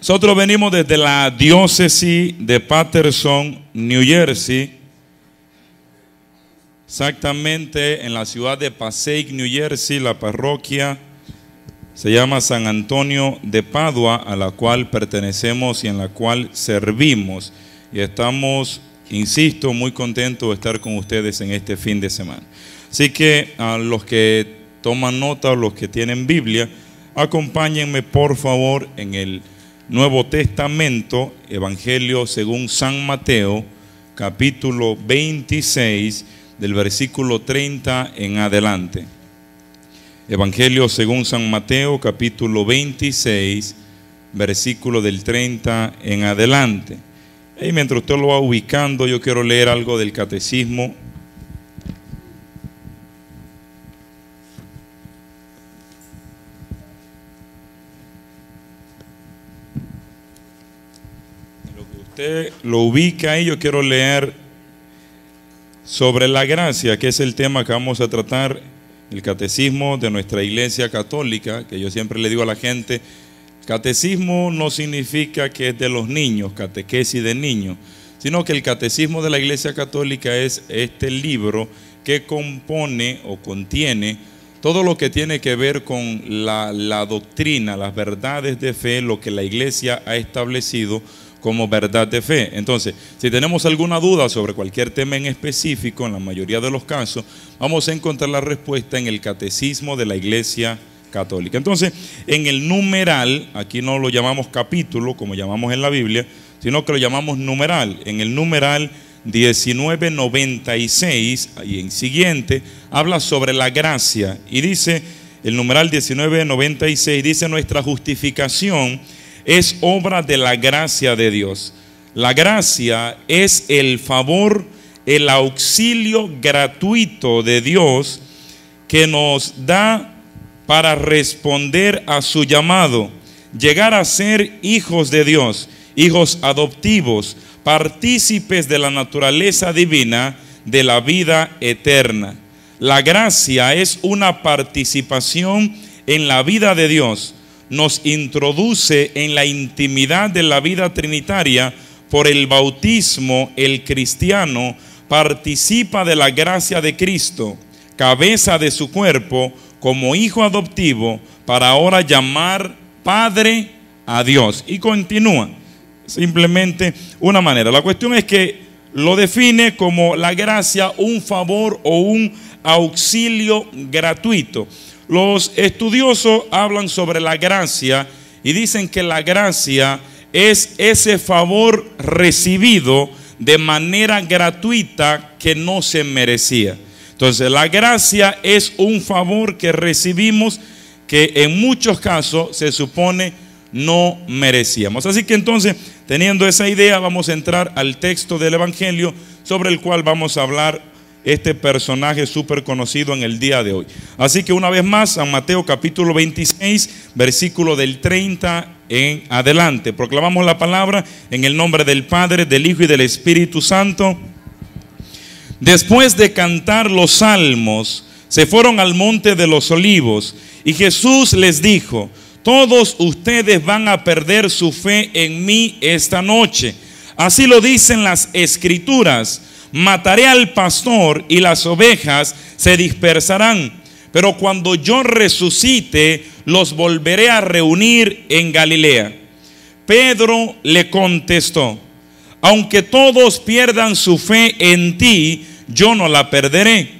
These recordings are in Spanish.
Nosotros venimos desde la diócesis de Patterson, New Jersey, exactamente en la ciudad de Passaic, New Jersey, la parroquia se llama San Antonio de Padua, a la cual pertenecemos y en la cual servimos. Y estamos, insisto, muy contentos de estar con ustedes en este fin de semana. Así que a los que toman nota los que tienen Biblia, acompáñenme por favor en el Nuevo Testamento, Evangelio según San Mateo, capítulo 26, del versículo 30 en adelante. Evangelio según San Mateo, capítulo 26, versículo del 30 en adelante. Y mientras usted lo va ubicando, yo quiero leer algo del catecismo lo ubica ahí, yo quiero leer sobre la gracia, que es el tema que vamos a tratar, el catecismo de nuestra iglesia católica, que yo siempre le digo a la gente, catecismo no significa que es de los niños, catequesis de niños, sino que el catecismo de la iglesia católica es este libro que compone o contiene todo lo que tiene que ver con la, la doctrina, las verdades de fe, lo que la iglesia ha establecido como verdad de fe. Entonces, si tenemos alguna duda sobre cualquier tema en específico, en la mayoría de los casos, vamos a encontrar la respuesta en el catecismo de la Iglesia Católica. Entonces, en el numeral, aquí no lo llamamos capítulo, como llamamos en la Biblia, sino que lo llamamos numeral. En el numeral 1996 y en siguiente, habla sobre la gracia y dice, el numeral 1996 dice nuestra justificación es obra de la gracia de Dios. La gracia es el favor, el auxilio gratuito de Dios que nos da para responder a su llamado, llegar a ser hijos de Dios, hijos adoptivos, partícipes de la naturaleza divina de la vida eterna. La gracia es una participación en la vida de Dios nos introduce en la intimidad de la vida trinitaria por el bautismo, el cristiano participa de la gracia de Cristo, cabeza de su cuerpo, como hijo adoptivo, para ahora llamar Padre a Dios. Y continúa, simplemente una manera. La cuestión es que lo define como la gracia, un favor o un auxilio gratuito. Los estudiosos hablan sobre la gracia y dicen que la gracia es ese favor recibido de manera gratuita que no se merecía. Entonces, la gracia es un favor que recibimos que en muchos casos se supone no merecíamos. Así que entonces, teniendo esa idea, vamos a entrar al texto del Evangelio sobre el cual vamos a hablar este personaje súper conocido en el día de hoy. Así que una vez más, San Mateo capítulo 26, versículo del 30 en adelante. Proclamamos la palabra en el nombre del Padre, del Hijo y del Espíritu Santo. Después de cantar los salmos, se fueron al monte de los olivos y Jesús les dijo, todos ustedes van a perder su fe en mí esta noche. Así lo dicen las escrituras mataré al pastor y las ovejas se dispersarán. Pero cuando yo resucite, los volveré a reunir en Galilea. Pedro le contestó, aunque todos pierdan su fe en ti, yo no la perderé.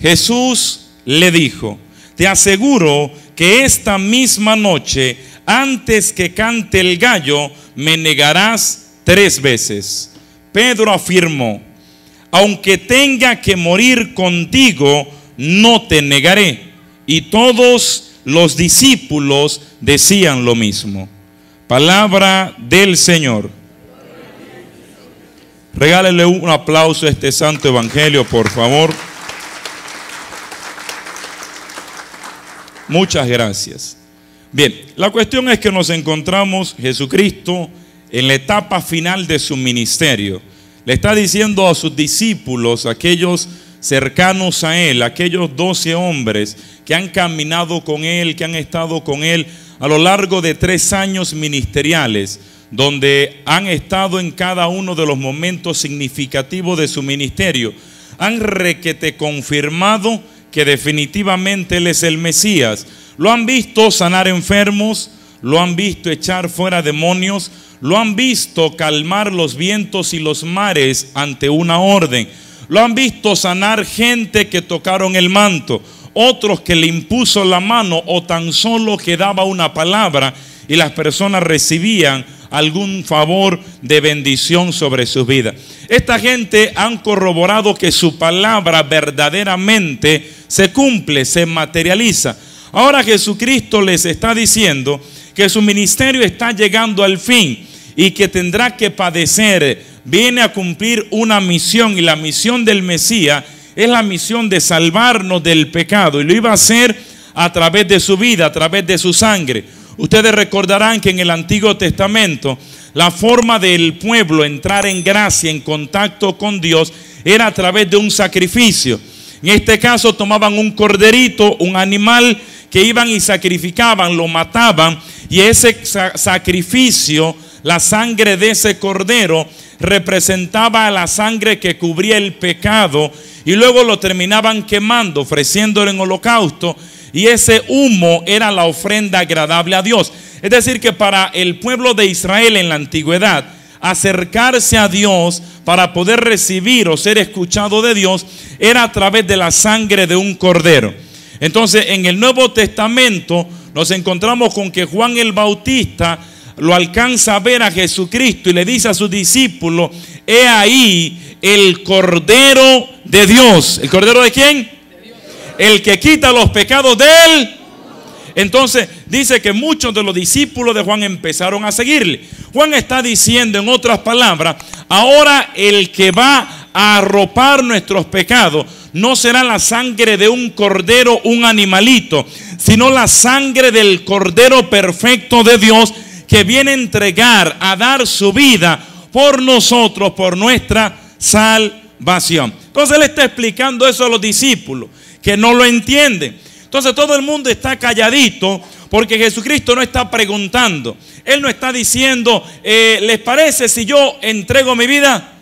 Jesús le dijo, te aseguro que esta misma noche, antes que cante el gallo, me negarás tres veces. Pedro afirmó, aunque tenga que morir contigo, no te negaré. Y todos los discípulos decían lo mismo. Palabra del Señor. Regálele un aplauso a este santo evangelio, por favor. Muchas gracias. Bien, la cuestión es que nos encontramos Jesucristo en la etapa final de su ministerio le está diciendo a sus discípulos, aquellos cercanos a él, aquellos doce hombres que han caminado con él, que han estado con él a lo largo de tres años ministeriales, donde han estado en cada uno de los momentos significativos de su ministerio, han requete confirmado que definitivamente Él es el Mesías. Lo han visto sanar enfermos, lo han visto echar fuera demonios, lo han visto calmar los vientos y los mares ante una orden. Lo han visto sanar gente que tocaron el manto, otros que le impuso la mano o tan solo que daba una palabra y las personas recibían algún favor de bendición sobre sus vidas. Esta gente han corroborado que su palabra verdaderamente se cumple, se materializa. Ahora Jesucristo les está diciendo que su ministerio está llegando al fin y que tendrá que padecer. Viene a cumplir una misión y la misión del Mesías es la misión de salvarnos del pecado y lo iba a hacer a través de su vida, a través de su sangre. Ustedes recordarán que en el Antiguo Testamento la forma del pueblo entrar en gracia, en contacto con Dios, era a través de un sacrificio. En este caso tomaban un corderito, un animal que iban y sacrificaban, lo mataban y ese sacrificio, la sangre de ese cordero, representaba la sangre que cubría el pecado y luego lo terminaban quemando, ofreciéndolo en holocausto y ese humo era la ofrenda agradable a Dios. Es decir, que para el pueblo de Israel en la antigüedad, acercarse a Dios para poder recibir o ser escuchado de Dios era a través de la sangre de un cordero. Entonces, en el Nuevo Testamento nos encontramos con que Juan el Bautista lo alcanza a ver a Jesucristo y le dice a sus discípulos, he ahí el Cordero de Dios. ¿El Cordero de quién? el que quita los pecados de él. Entonces dice que muchos de los discípulos de Juan empezaron a seguirle. Juan está diciendo en otras palabras, ahora el que va a arropar nuestros pecados no será la sangre de un cordero, un animalito, sino la sangre del cordero perfecto de Dios que viene a entregar, a dar su vida por nosotros, por nuestra salvación. Entonces él está explicando eso a los discípulos que no lo entienden. Entonces todo el mundo está calladito porque Jesucristo no está preguntando. Él no está diciendo, eh, ¿les parece si yo entrego mi vida?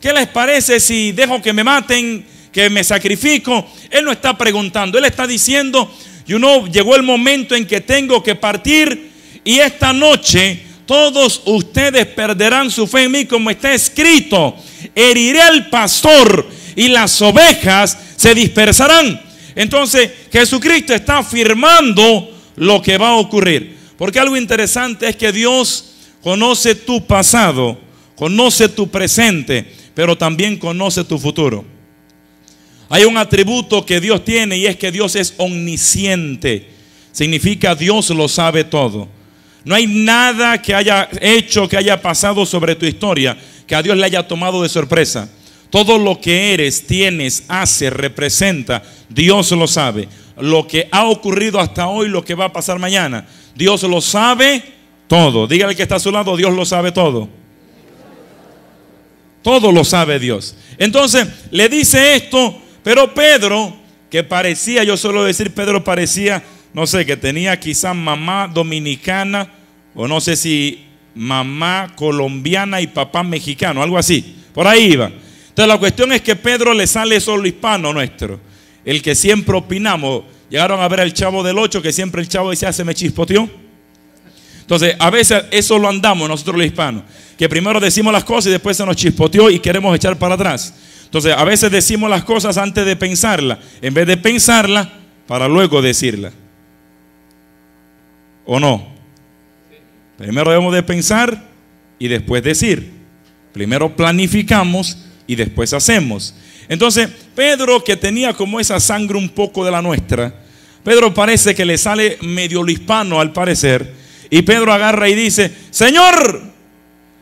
¿Qué les parece si dejo que me maten, que me sacrifico? Él no está preguntando, él está diciendo, you know, llegó el momento en que tengo que partir y esta noche todos ustedes perderán su fe en mí como está escrito. Heriré al pastor y las ovejas se dispersarán. Entonces Jesucristo está afirmando lo que va a ocurrir. Porque algo interesante es que Dios conoce tu pasado, conoce tu presente, pero también conoce tu futuro. Hay un atributo que Dios tiene y es que Dios es omnisciente. Significa Dios lo sabe todo. No hay nada que haya hecho, que haya pasado sobre tu historia, que a Dios le haya tomado de sorpresa. Todo lo que eres, tienes, hace, representa, Dios lo sabe. Lo que ha ocurrido hasta hoy, lo que va a pasar mañana, Dios lo sabe todo. Dígale que está a su lado, Dios lo sabe todo. Todo lo sabe Dios. Entonces le dice esto, pero Pedro, que parecía, yo suelo decir, Pedro parecía, no sé, que tenía quizás mamá dominicana, o no sé si mamá colombiana y papá mexicano, algo así. Por ahí iba. Entonces la cuestión es que Pedro le sale solo hispano nuestro. El que siempre opinamos. Llegaron a ver al chavo del 8 que siempre el chavo decía se me chispoteó. Entonces a veces eso lo andamos nosotros los hispanos. Que primero decimos las cosas y después se nos chispoteó y queremos echar para atrás. Entonces a veces decimos las cosas antes de pensarla. En vez de pensarla para luego decirla. ¿O no? Primero debemos de pensar y después decir. Primero planificamos y después hacemos. Entonces, Pedro, que tenía como esa sangre un poco de la nuestra, Pedro parece que le sale medio hispano al parecer, y Pedro agarra y dice, Señor,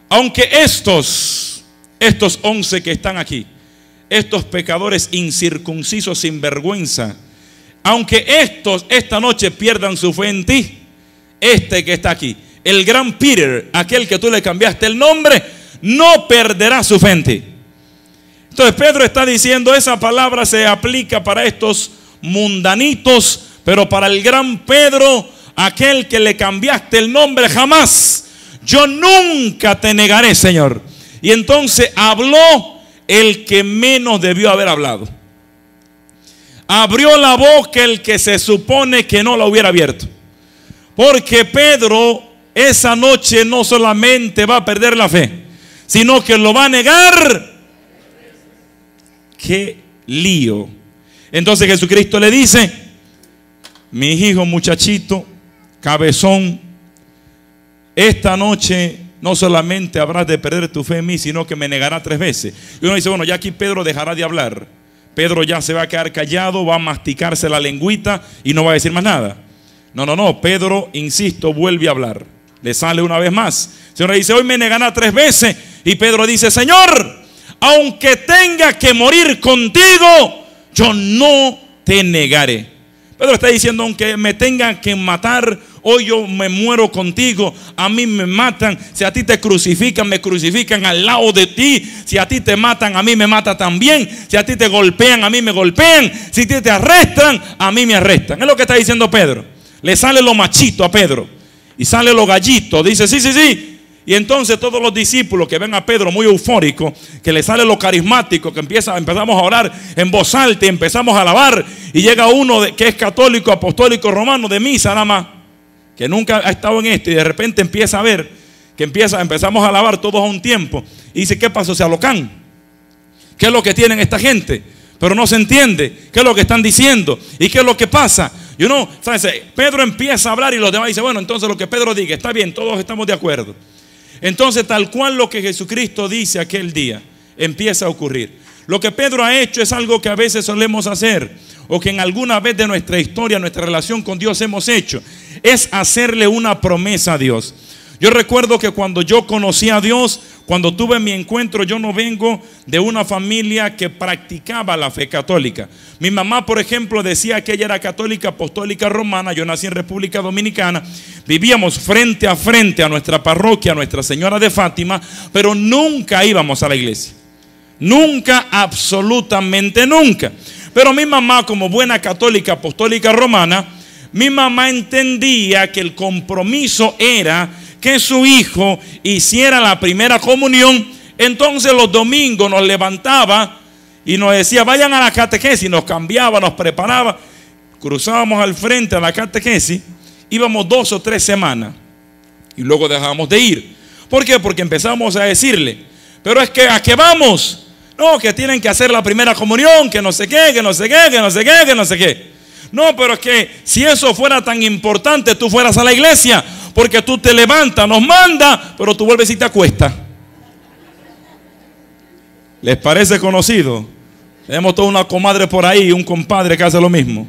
aunque estos, estos once que están aquí, estos pecadores incircuncisos sin vergüenza, aunque estos esta noche pierdan su fe en ti, este que está aquí, el gran Peter, aquel que tú le cambiaste el nombre, no perderá su fe en ti. Entonces Pedro está diciendo, esa palabra se aplica para estos mundanitos, pero para el gran Pedro, aquel que le cambiaste el nombre jamás. Yo nunca te negaré, Señor. Y entonces habló el que menos debió haber hablado. Abrió la boca el que se supone que no la hubiera abierto. Porque Pedro esa noche no solamente va a perder la fe, sino que lo va a negar. Qué lío. Entonces Jesucristo le dice, mi hijo muchachito, cabezón, esta noche no solamente habrás de perder tu fe en mí, sino que me negará tres veces. Y uno dice, bueno, ya aquí Pedro dejará de hablar. Pedro ya se va a quedar callado, va a masticarse la lengüita y no va a decir más nada. No, no, no, Pedro, insisto, vuelve a hablar. Le sale una vez más. El Señor dice, hoy me negará tres veces. Y Pedro dice, Señor, aunque tenga que morir contigo, yo no te negaré. Pedro está diciendo, aunque me tengan que matar, hoy yo me muero contigo, a mí me matan, si a ti te crucifican, me crucifican al lado de ti, si a ti te matan, a mí me mata también, si a ti te golpean, a mí me golpean, si a ti te arrestan, a mí me arrestan. Es lo que está diciendo Pedro. Le sale lo machito a Pedro. Y sale lo gallito, dice, sí, sí, sí, y entonces todos los discípulos que ven a Pedro muy eufórico, que le sale lo carismático, que empieza, empezamos a orar en voz alta y empezamos a alabar, y llega uno que es católico, apostólico, romano, de misa nada más, que nunca ha estado en esto, y de repente empieza a ver, que empieza, empezamos a alabar todos a un tiempo, y dice, ¿qué pasó? Se alocan. ¿Qué es lo que tienen esta gente? Pero no se entiende. ¿Qué es lo que están diciendo? ¿Y qué es lo que pasa? Y uno, ¿sabes? Pedro empieza a hablar y los demás dicen, bueno, entonces lo que Pedro diga, está bien, todos estamos de acuerdo. Entonces, tal cual lo que Jesucristo dice aquel día, empieza a ocurrir. Lo que Pedro ha hecho es algo que a veces solemos hacer o que en alguna vez de nuestra historia, nuestra relación con Dios hemos hecho, es hacerle una promesa a Dios. Yo recuerdo que cuando yo conocí a Dios, cuando tuve mi encuentro, yo no vengo de una familia que practicaba la fe católica. Mi mamá, por ejemplo, decía que ella era católica apostólica romana. Yo nací en República Dominicana. Vivíamos frente a frente a nuestra parroquia, a Nuestra Señora de Fátima, pero nunca íbamos a la iglesia. Nunca, absolutamente nunca. Pero mi mamá, como buena católica apostólica romana, mi mamá entendía que el compromiso era que su hijo hiciera la primera comunión, entonces los domingos nos levantaba y nos decía, vayan a la catequesis, nos cambiaba, nos preparaba, cruzábamos al frente a la catequesis, íbamos dos o tres semanas y luego dejábamos de ir. ¿Por qué? Porque empezamos a decirle, pero es que a qué vamos. No, que tienen que hacer la primera comunión, que no sé qué, que no sé qué, que no sé qué, que no sé qué. No, pero es que si eso fuera tan importante, tú fueras a la iglesia. Porque tú te levantas, nos manda, pero tú vuelves y te acuestas. ¿Les parece conocido? Tenemos toda una comadre por ahí, un compadre que hace lo mismo.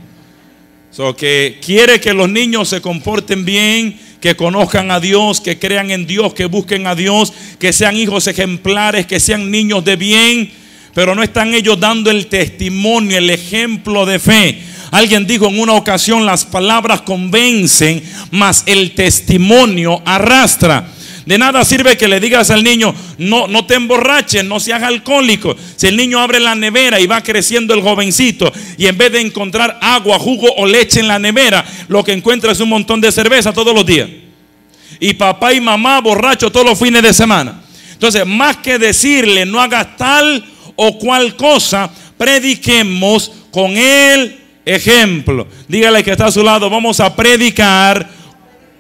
So, que quiere que los niños se comporten bien, que conozcan a Dios, que crean en Dios, que busquen a Dios, que sean hijos ejemplares, que sean niños de bien, pero no están ellos dando el testimonio, el ejemplo de fe. Alguien dijo en una ocasión, las palabras convencen, mas el testimonio arrastra. De nada sirve que le digas al niño, no, no te emborraches, no seas alcohólico. Si el niño abre la nevera y va creciendo el jovencito y en vez de encontrar agua, jugo o leche en la nevera, lo que encuentra es un montón de cerveza todos los días. Y papá y mamá borracho todos los fines de semana. Entonces, más que decirle, no hagas tal o cual cosa, prediquemos con él ejemplo. Dígale que está a su lado, vamos a predicar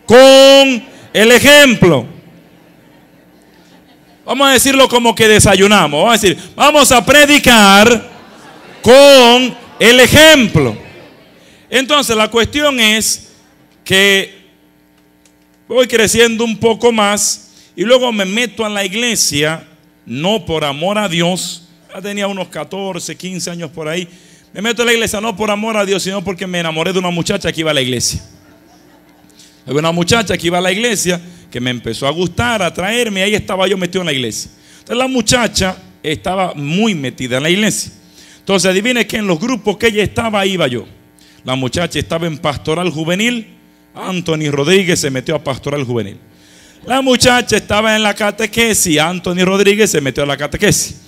con el ejemplo. Vamos a decirlo como que desayunamos. Vamos a decir, vamos a predicar con el ejemplo. Entonces la cuestión es que voy creciendo un poco más y luego me meto a la iglesia, no por amor a Dios, ya tenía unos 14, 15 años por ahí, me meto en la iglesia no por amor a Dios, sino porque me enamoré de una muchacha que iba a la iglesia. Había una muchacha que iba a la iglesia que me empezó a gustar, a atraerme, y ahí estaba yo metido en la iglesia. Entonces la muchacha estaba muy metida en la iglesia. Entonces adivine que en los grupos que ella estaba, iba yo. La muchacha estaba en pastoral juvenil, Anthony Rodríguez se metió a pastoral juvenil. La muchacha estaba en la catequesis, Anthony Rodríguez se metió a la catequesis.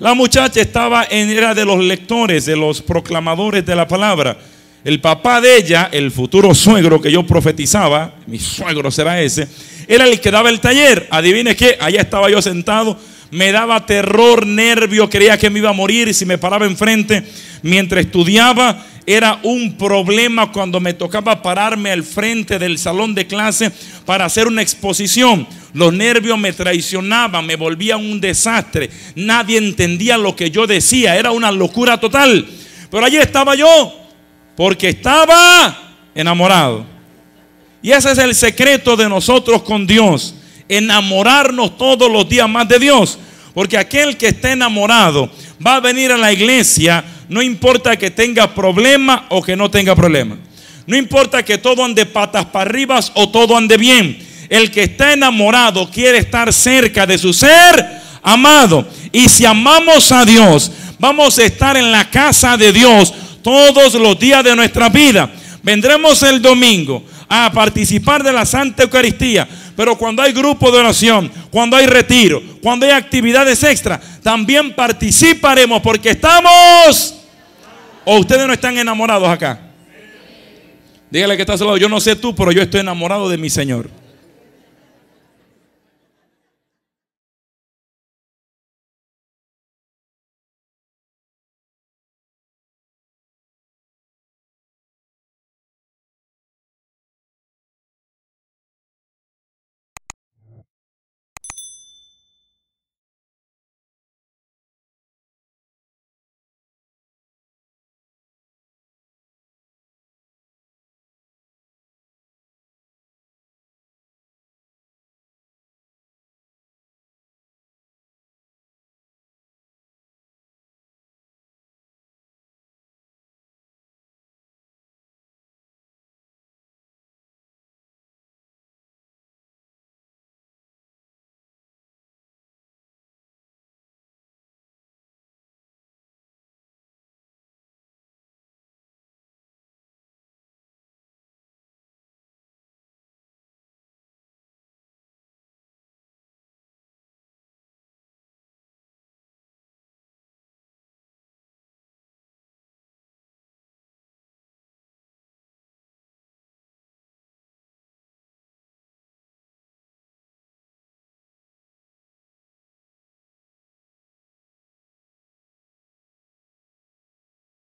La muchacha estaba en, era de los lectores, de los proclamadores de la palabra. El papá de ella, el futuro suegro que yo profetizaba, mi suegro será ese, era el que daba el taller. Adivine qué, allá estaba yo sentado, me daba terror, nervio, creía que me iba a morir si me paraba enfrente mientras estudiaba era un problema cuando me tocaba pararme al frente del salón de clase para hacer una exposición. Los nervios me traicionaban, me volvían un desastre. Nadie entendía lo que yo decía, era una locura total. Pero allí estaba yo, porque estaba enamorado. Y ese es el secreto de nosotros con Dios, enamorarnos todos los días más de Dios. Porque aquel que está enamorado va a venir a la iglesia, no importa que tenga problema o que no tenga problema. No importa que todo ande patas para arriba o todo ande bien. El que está enamorado quiere estar cerca de su ser amado. Y si amamos a Dios, vamos a estar en la casa de Dios todos los días de nuestra vida. Vendremos el domingo a participar de la Santa Eucaristía. Pero cuando hay grupo de oración, cuando hay retiro, cuando hay actividades extra, también participaremos porque estamos... ¿O ustedes no están enamorados acá? Dígale que está a su lado, yo no sé tú, pero yo estoy enamorado de mi Señor.